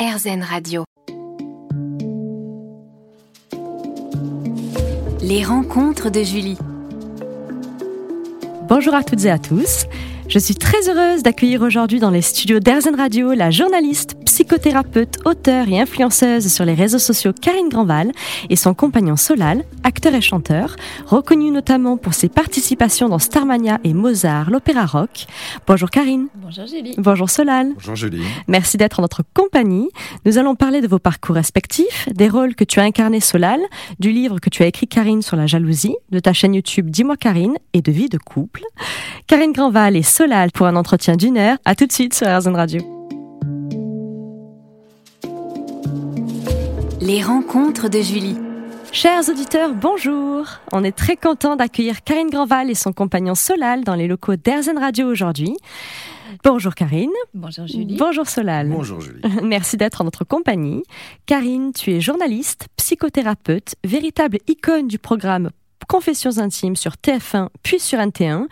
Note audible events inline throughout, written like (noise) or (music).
RZN Radio. Les rencontres de Julie. Bonjour à toutes et à tous. Je suis très heureuse d'accueillir aujourd'hui dans les studios d'Airzen Radio la journaliste, psychothérapeute, auteure et influenceuse sur les réseaux sociaux Karine Granval et son compagnon Solal, acteur et chanteur, reconnu notamment pour ses participations dans Starmania et Mozart, l'opéra rock. Bonjour Karine. Bonjour Julie. Bonjour Solal. Bonjour Julie. Merci d'être en notre compagnie. Nous allons parler de vos parcours respectifs, des rôles que tu as incarnés Solal, du livre que tu as écrit Karine sur la jalousie, de ta chaîne YouTube Dis-moi Karine et de vie de couple. Karine Granval et Solal pour un entretien d'une heure. À tout de suite sur RZN Radio. Les rencontres de Julie. Chers auditeurs, bonjour. On est très content d'accueillir Karine Granval et son compagnon Solal dans les locaux d'Airzen Radio aujourd'hui. Bonjour Karine. Bonjour Julie. Bonjour Solal. Bonjour Julie. (laughs) Merci d'être en notre compagnie. Karine, tu es journaliste, psychothérapeute, véritable icône du programme Confessions intimes sur TF1 puis sur NT1,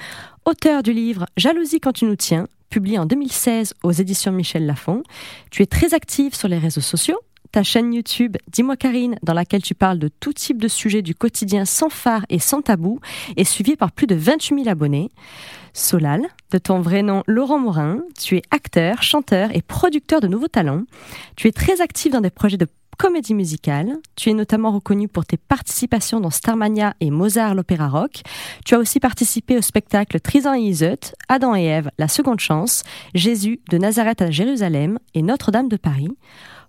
auteur du livre Jalousie quand tu nous tiens, publié en 2016 aux éditions Michel Lafon. Tu es très active sur les réseaux sociaux. Ta chaîne YouTube Dis-moi Karine, dans laquelle tu parles de tout type de sujets du quotidien sans phare et sans tabou, est suivie par plus de 28 000 abonnés. Solal, de ton vrai nom Laurent Morin, tu es acteur, chanteur et producteur de nouveaux talents. Tu es très actif dans des projets de comédie musicale. Tu es notamment reconnu pour tes participations dans Starmania et Mozart l'opéra rock. Tu as aussi participé au spectacle Tristan et Iseut, Adam et Ève, La seconde chance, Jésus de Nazareth à Jérusalem et Notre-Dame de Paris.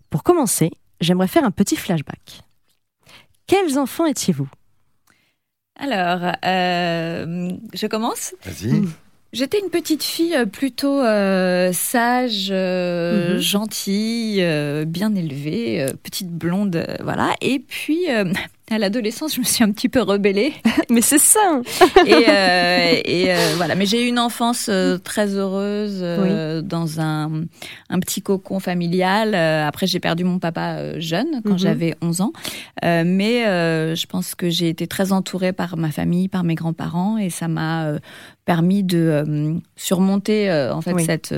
Pour commencer, j'aimerais faire un petit flashback. Quels enfants étiez-vous? Alors, euh, je commence. Vas-y. J'étais une petite fille euh, plutôt euh, sage, euh, Mhm. gentille, euh, bien élevée, euh, petite blonde, euh, voilà. Et puis, euh, à l'adolescence, je me suis un petit peu rebellée. (laughs) Mais c'est ça et euh, et, euh, voilà. Mais j'ai eu une enfance euh, très heureuse dans un, un petit cocon familial. Après, j'ai perdu mon papa jeune, quand Mhm. j'avais 11 ans. Mais je pense que j'ai été très entourée par ma famille, par mes grands-parents, et ça m'a permis de surmonter en fait Oui. cette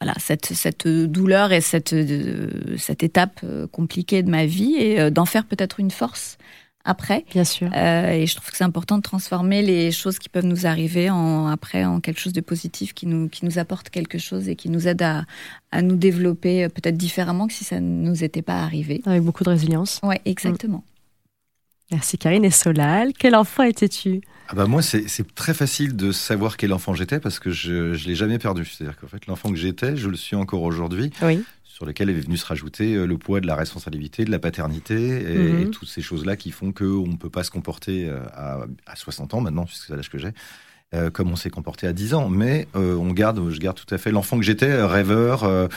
voilà cette cette douleur et cette cette étape euh, compliquée de ma vie et euh, d'en faire peut-être une force après. Bien sûr. Euh, et je trouve que c'est important de transformer les choses qui peuvent nous arriver en, après en quelque chose de positif qui nous, qui nous apporte quelque chose et qui nous aide à, à nous développer peut-être différemment que si ça ne nous était pas arrivé. Avec beaucoup de résilience. Ouais, exactement. Merci Karine et Solal. Quel enfant étais-tu? Ah bah moi, c'est très facile de savoir quel enfant j'étais parce que je ne l'ai jamais perdu. C'est-à-dire qu'en fait, l'enfant que j'étais, je le suis encore aujourd'hui, Oui. sur lequel est venu se rajouter euh, le poids de la responsabilité, de la paternité et, Mhm. et toutes ces choses-là qui font qu'on ne peut pas se comporter euh, à, à 60 ans maintenant, puisque c'est l'âge que j'ai. Euh, comme on s'est comporté à 10 ans, mais euh, on garde, je garde tout à fait l'enfant que j'étais, rêveur, euh,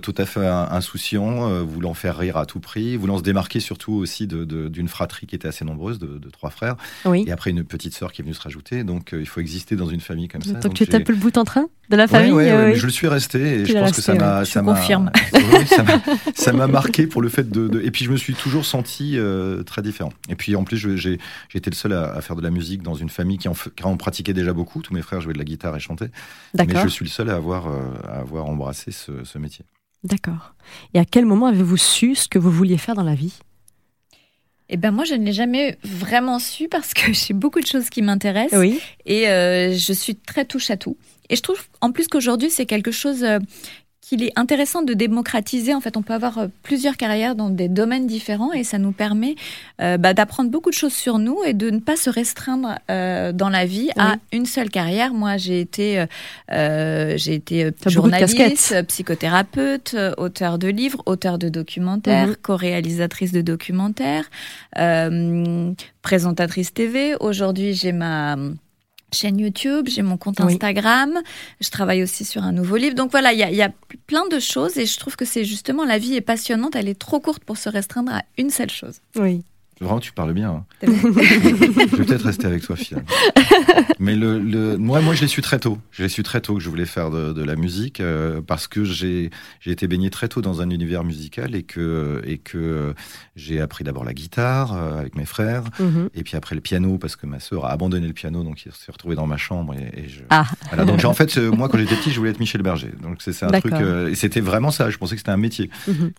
tout à fait in- insouciant, voulant faire rire à tout prix, voulant se démarquer surtout aussi de- de- d'une fratrie qui était assez nombreuse, de, de trois frères. Oui. Et après, une petite sœur qui est venue se rajouter. Donc, il faut exister dans une famille comme ça. Donc, tu un j'ai- peu le bout en train? De la famille euh, mais oui. je le suis resté et je pense que ça resté, m'a, ça m'a, (laughs) ça m'a, ça m'a marqué pour le fait de, de- et puis je me suis toujours senti euh, très différent. Et puis en plus, j'ai, été le seul à, à faire de la musique dans une famille qui en, qui en pratiquait déjà beaucoup. Tous mes frères jouaient de la guitare et chantaient, mais je suis le seul à avoir, euh, à avoir embrassé ce, ce métier. D'accord. Et à quel moment avez-vous su ce que vous vouliez faire dans la vie? Et ben moi, je ne l'ai jamais vraiment su parce que (laughs) j'ai beaucoup de choses qui m'intéressent Oui. et euh, je suis très touche à tout. Et je trouve en plus qu'aujourd'hui, c'est quelque chose euh, qu'il est intéressant de démocratiser. En fait, on peut avoir euh, plusieurs carrières dans des domaines différents et ça nous permet euh, bah, d'apprendre beaucoup de choses sur nous et de ne pas se restreindre euh, dans la vie à une seule carrière. Moi, j'ai été, euh, euh, j'ai été journaliste, psychothérapeute, auteur de livres, auteur de documentaires, Mhm. co-réalisatrice de documentaires, euh, présentatrice TV. Aujourd'hui, j'ai ma chaîne YouTube, j'ai mon compte Oui. Instagram, je travaille aussi sur un nouveau livre. Donc voilà, il y y a plein de choses et je trouve que c'est justement la vie est passionnante, elle est trop courte pour se restreindre à une seule chose. Oui. Vraiment, tu parles bien. Hein. (laughs) je vais peut-être rester avec toi, finalement. Mais le, le, moi, moi, je l'ai su très tôt. Je l'ai su très tôt que je voulais faire de, de la musique euh, parce que j'ai été baigné très tôt dans un univers musical et que, et que j'ai appris d'abord la guitare euh, avec mes frères Mhm. et puis après le piano parce que ma sœur a abandonné le piano donc il s'est retrouvé dans ma chambre et, et je. Ah, Voilà, donc en fait, euh, moi quand j'étais petit, je voulais être Michel Berger. Donc c'est un truc euh, et c'était vraiment ça. Je pensais que c'était un métier. Mhm.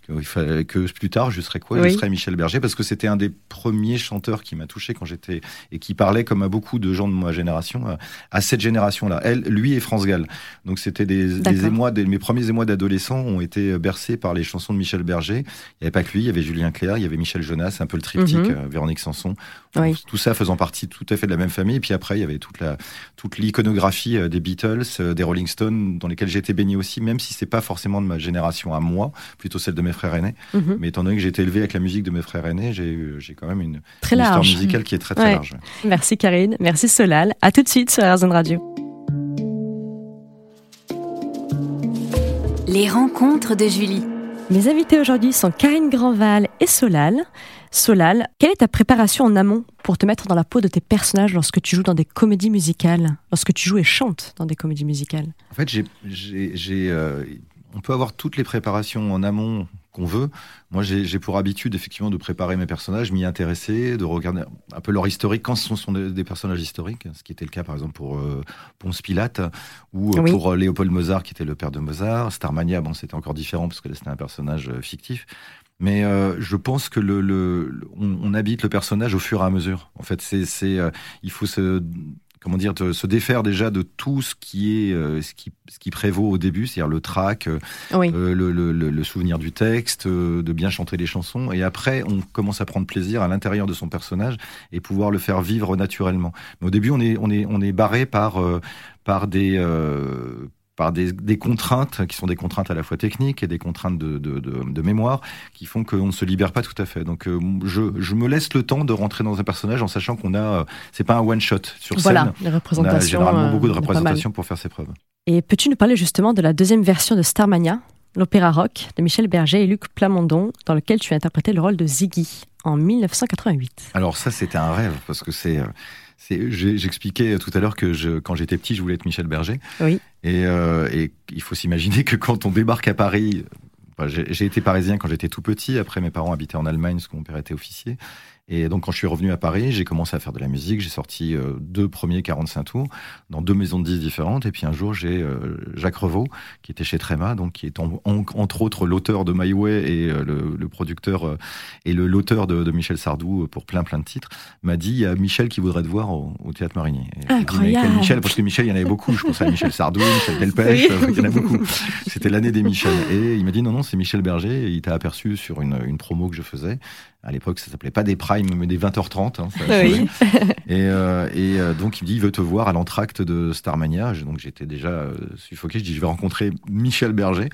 Que, plus tard, je serais quoi? Oui. Je serais Michel Berger parce que c'était un des premiers chanteurs qui m'a touché quand j'étais et qui parlait comme à beaucoup de gens de ma génération, à, à cette génération-là. Elle, lui et France Gall. Donc c'était des, des émois, des- mes premiers émois d'adolescent ont été bercés par les chansons de Michel Berger. Il n'y avait pas que lui, il y avait Julien Clerc, il y avait Michel Jonas, un peu le triptyque, Mhm. euh, Véronique Sanson. Oui. Tout ça faisant partie tout à fait de la même famille. Et puis après, il y avait toute la toute l'iconographie euh, des Beatles, euh, des Rolling Stones, dans lesquels j'ai été baigné aussi, même si c'est pas forcément de ma génération à moi, plutôt celle de mes frères aînés. Mhm. Mais étant donné que j'ai été élevé avec la musique de mes frères aînés, j'ai quand même une, très une histoire musicale qui est très très Ouais. large. Merci Karine, merci Solal. À tout de suite sur RZN Radio. Les rencontres de Julie. Mes invités aujourd'hui sont Karine Grandval et Solal. Solal, quelle est ta préparation en amont pour te mettre dans la peau de tes personnages lorsque tu joues dans des comédies musicales, lorsque tu joues et chantes dans des comédies musicales? En fait, j'ai, j'ai, j'ai, euh, on peut avoir toutes les préparations en amont qu'on veut. Moi, j'ai, pour habitude effectivement de préparer mes personnages, m'y intéresser, de regarder un peu leur historique quand ce sont des, des personnages historiques, ce qui était le cas par exemple pour euh, Ponce Pilate ou euh, Oui. pour euh, Léopold Mozart qui était le père de Mozart. Starmania, bon, c'était encore différent parce que là, c'était un personnage euh, fictif. Mais euh, je pense que le, le, on, on habite le personnage au fur et à mesure. En fait, c'est, c'est, euh, il faut se, comment dire, te- se défaire déjà de tout ce qui est, euh, ce qui, ce qui prévaut au début, c'est-à-dire le track, euh, Oui. euh, le, le, le- le souvenir du texte, euh, de bien chanter les chansons. Et après, on commence à prendre plaisir à l'intérieur de son personnage et pouvoir le faire vivre naturellement. Mais au début, on est, on est, on est barré par, euh, par des, euh, par des, des contraintes qui sont des contraintes à la fois techniques et des contraintes de, de, de, de mémoire qui font qu'on ne se libère pas tout à fait. Donc euh, je, je me laisse le temps de rentrer dans un personnage en sachant qu'on a euh, c'est pas un one shot sur Voilà, scène. les On a représentations. généralement euh, beaucoup de représentations pour faire ses preuves. Et peux-tu nous parler justement de la deuxième version de Starmania, l'opéra rock de Michel Berger et Luc Plamondon, dans lequel tu as interprété le rôle de Ziggy en 1988 Alors ça, c'était un rêve parce que c'est, j'expliquais tout à l'heure que je, quand j'étais petit, je voulais être Michel Berger. Oui. Et, euh, et il faut s'imaginer que quand on débarque à Paris, j'ai, été parisien quand j'étais tout petit. Après, mes parents habitaient en Allemagne parce que mon père était officier. Et donc, quand je suis revenu à Paris, j'ai commencé à faire de la musique. J'ai sorti euh, deux premiers 45 tours dans deux maisons de 10 différentes. Et puis un jour, j'ai euh, Jacques Revaux, qui était chez Tréma, donc qui est en- en- entre autres l'auteur de My Way et euh, le, le producteur euh, et le l'auteur de, de Michel Sardou pour plein plein de titres, m'a dit il y a Michel qui voudrait te voir au, au théâtre Marinier. Et dit, Incroyable. quel Michel? Parce que Michel, il y en avait beaucoup. Je pensais à Michel Sardou, Michel Delpech, (laughs) Oui. il y en a beaucoup. (laughs) C'était l'année des Michel. Et il m'a dit non, non, c'est Michel Berger. Il t'a aperçu sur une, une promo que je faisais. À l'époque, ça s'appelait pas des primes, mais des 20h30. hein, ça. Oui. Et, euh, et euh, donc, il me dit, il veut te voir à l'entracte de Starmania. Donc, j'étais déjà euh, suffoqué. Je dis, je vais rencontrer Michel Berger.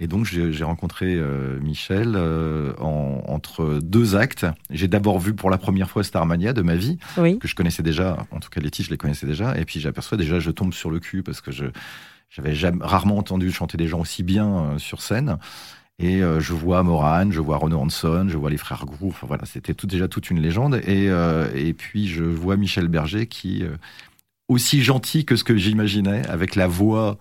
Et donc, j'ai rencontré Michel en- entre deux actes. J'ai d'abord vu pour la première fois Starmania de ma vie Oui. que je connaissais déjà, en tout cas les titres, je les connaissais déjà. Et puis j'aperçois déjà, je tombe sur le cul parce que je j'avais rarement entendu chanter des gens aussi bien euh, sur scène. Et euh, je vois Moran, je vois Renaud Hanson, je vois les frères Grou. Enfin voilà, c'était tout, déjà toute une légende. Et, euh, et puis je vois Michel Berger qui, euh, aussi gentil que ce que j'imaginais, avec la voix.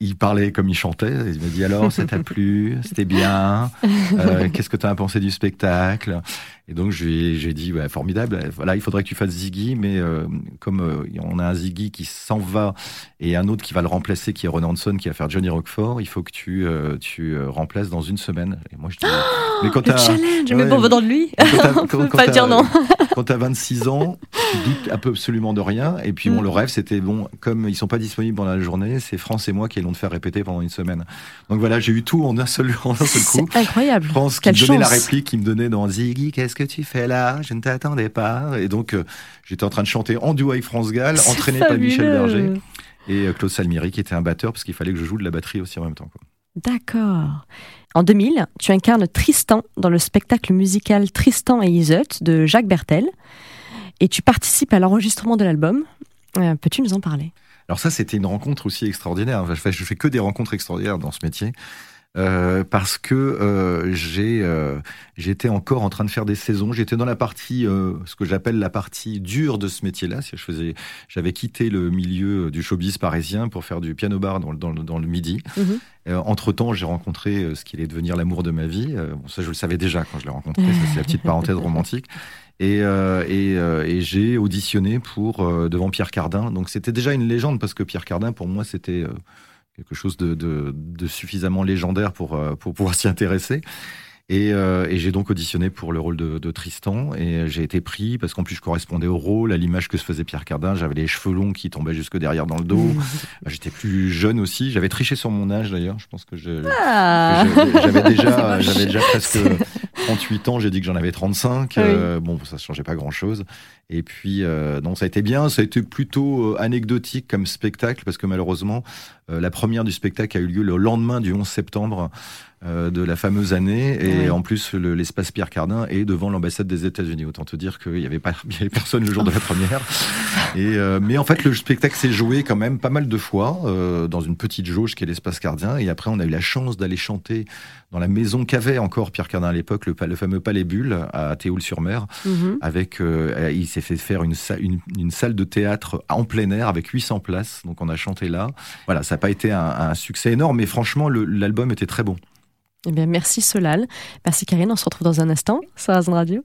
Il parlait comme il chantait. Il m'a dit alors, ça t'a plu? C'était bien? Euh, Qu'est-ce que tu as pensé du spectacle? Et donc, j'ai dit, ouais, formidable. Voilà, il faudrait que tu fasses Ziggy, mais euh, comme euh, on a un Ziggy qui s'en va et un autre qui va le remplacer, qui est Ron Hanson, qui va faire Johnny Rockford, il faut que tu, euh, tu euh, remplaces dans une semaine. Et moi, je dis, (gasps) mais quand Le challenge, mais ouais, bon, venant de lui, quand t'as- (laughs) on quand- peut quand pas dire non. (laughs) quand t'as 26 ans, tu doutes un peu absolument de rien. Et puis, bon, Mm. le rêve, c'était bon, comme ils sont pas disponibles pendant la journée, c'est France et moi qui allons te faire répéter pendant une semaine. Donc voilà, j'ai eu tout en un seul, (laughs) en un seul coup. C'est incroyable. France qui Quelle me donnait la chance. réplique, qui me donnait dans Ziggy, qu'est-ce que tu fais là? Je ne t'attendais pas. Et donc, euh, j'étais en train de chanter en duo avec France Gall, entraîné par Michel. Berger et euh, Claude Salmieri, qui était un batteur, parce qu'il fallait que je joue de la batterie aussi en même temps. D'accord. En 2000, tu incarnes Tristan dans le spectacle musical Tristan et Iseut de Jacques Bertel et tu participes à l'enregistrement de l'album. Euh, Peux-tu nous en parler? Alors ça, c'était une rencontre aussi extraordinaire. Je fais, je fais que des rencontres extraordinaires dans ce métier. Euh, parce que euh, j'ai euh, j'étais encore en train de faire des saisons. J'étais dans la partie, ce que j'appelle la partie dure de ce métier-là. Je faisais, j'avais quitté le milieu du showbiz parisien pour faire du piano bar dans, dans, dans le midi. Mhm. entre temps, j'ai rencontré ce qui allait devenir l'amour de ma vie. bon, ça, je le savais déjà quand je l'ai rencontré. ça, c'est la petite parenthèse (laughs) romantique. Et, et, et j'ai auditionné pour devant Pierre Cardin. Donc c'était déjà une légende parce que Pierre Cardin, pour moi, c'était quelque chose de, de, suffisamment légendaire pour, euh, pour pouvoir (laughs) s'y intéresser. Et, euh, et j'ai donc auditionné pour le rôle de, de Tristan et j'ai été pris parce qu'en plus je correspondais au rôle, à l'image que se faisait Pierre Cardin. J'avais les cheveux longs qui tombaient jusque derrière dans le dos. Mmh. J'étais plus jeune aussi. J'avais triché sur mon âge d'ailleurs. Je pense que ah. j'avais déjà, j'avais déjà (laughs) presque 38 ans. J'ai dit que j'en avais 35. Euh, bon, ça ne changeait pas grand chose. Et puis, euh, non, ça a été bien. Ça a été plutôt euh, anecdotique comme spectacle parce que malheureusement, euh, la première du spectacle a eu lieu le lendemain du 11 septembre de la fameuse année. Et en plus, l'espace Pierre Cardin est devant l'ambassade des États-Unis. Autant te dire qu'il n'y avait, pas, (laughs) avait personne le jour de la première. Et, mais en fait, le spectacle s'est joué quand même pas mal de fois dans une petite jauge qui est l'espace Cardin. Et après, on a eu la chance d'aller chanter dans la maison qu'avait encore Pierre Cardin à l'époque, le, le, fameux Palais Bulle à Théoul-sur-Mer, mhm. avec il s'est fait faire une, une, salle de théâtre en plein air avec 800 places. Donc on a chanté là. Voilà, ça n'a pas été un, succès énorme, mais franchement, l'album était très bon. Eh bien, merci Solal. Merci Karine. On se retrouve dans un instant sur Azan Radio.